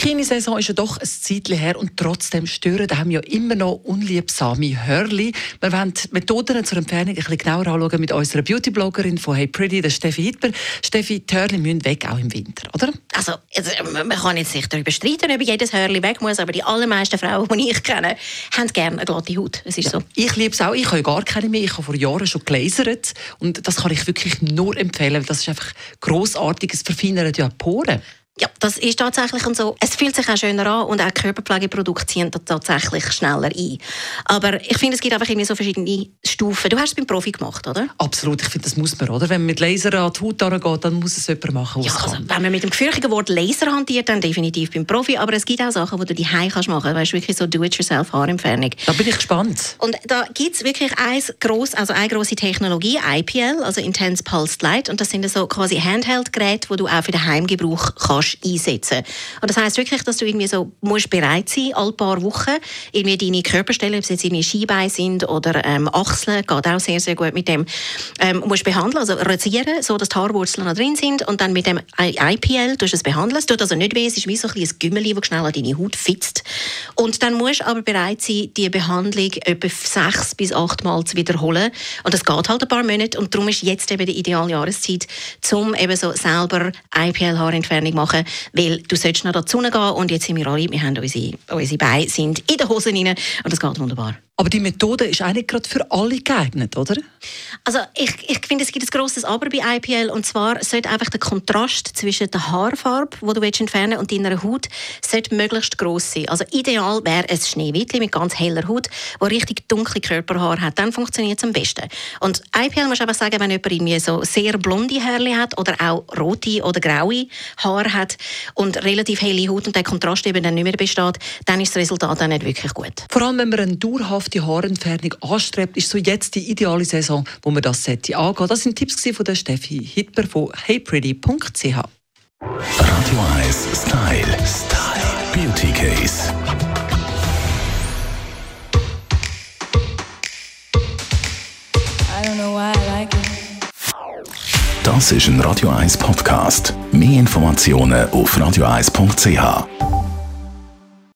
Bikini-Saison ist ja doch ein Zeitchen her und trotzdem stören haben ja immer noch unliebsame Hörli. Wir wollen die Methoden zur Entfernung ein bisschen genauer anschauen mit unserer Beauty-Bloggerin von Hey Pretty, der Steffi Hitler. Steffi, die Hörli müssen weg, auch im Winter, oder? Also, man kann jetzt sich darüber streiten, ob jedes Hörli weg muss, aber die allermeisten Frauen, die ich kenne, haben gerne eine glatte Haut. Es ist so. Ich liebe es auch. Ich habe gar keine mehr. Ich habe vor Jahren schon gelasert und das kann ich wirklich nur empfehlen. Das ist einfach grossartig. Es verfeinert ja Poren. Ja, das ist tatsächlich so. Es fühlt sich auch schöner an und auch Körperpflegeprodukte ziehen tatsächlich schneller ein. Aber ich finde, es gibt einfach irgendwie so verschiedene Stufen. Du hast es beim Profi gemacht, oder? Absolut, ich finde, das muss man, oder? Wenn man mit Laser an die Haut geht, dann muss es jemand machen, ja, also, Wenn man mit dem gefürchtigen Wort Laser hantiert, dann definitiv beim Profi. Aber es gibt auch Sachen, die du die machen kannst Weißt du, wirklich so Do-it-yourself-Haarentfernung. Da bin ich gespannt. Und da gibt es wirklich ein gross, also eine grosse Technologie, IPL, also Intense Pulsed Light. Und das sind so quasi Handheld-Geräte, die du auch für den Heimgebrauch kannst kannst einsetzen Und das heißt wirklich, dass du irgendwie so musst bereit sein, alle paar Wochen irgendwie deine Körperstellen, ob es jetzt irgendwie Skibeine sind oder ähm, Achseln, geht auch sehr, sehr gut mit dem, ähm, musst behandeln, also rasieren, so dass die Haarwurzeln noch drin sind und dann mit dem IPL tust du es behandeln. Es tut also nicht weh, es ist wie so ein kleines Gümmeli, das schnell an deine Haut fitzt. Und dann musst du aber bereit sein, die Behandlung etwa sechs bis acht Mal zu wiederholen. Und das geht halt ein paar Monate und darum ist jetzt eben die ideale Jahreszeit, um eben so selber IPL-Haarentfernung machen machen, weil du sollst noch dazu gehen und jetzt sind wir alle, wir haben unsere, unsere Beine sind in den Hosen rein und das geht wunderbar. Aber die Methode ist eigentlich gerade für alle geeignet, oder? Also ich, ich finde, es gibt ein grosses Aber bei IPL und zwar sollte einfach der Kontrast zwischen der Haarfarbe, die du entfernen willst, und deiner Haut sollte möglichst gross sein. Also ideal wäre ein Schneewittli mit ganz heller Haut, wo richtig dunkle Körperhaar hat. Dann funktioniert es am besten. Und IPL muss einfach sagen, wenn jemand irgendwie so sehr blonde Haare hat oder auch rote oder graue Haare hat und relativ helle Haut und der Kontrast eben dann nicht mehr besteht, dann ist das Resultat auch nicht wirklich gut. Vor allem, wenn man eine dauerhaft die Haarentfernung anstrebt, ist so jetzt die ideale Saison, wo man das sollte angehen. Das sind Tipps von der Steffi Hitler von heypretty.ch. Radio 1 Style. Style. Beauty Case. Das ist ein Radio 1 Podcast. Mehr Informationen auf radio1.ch.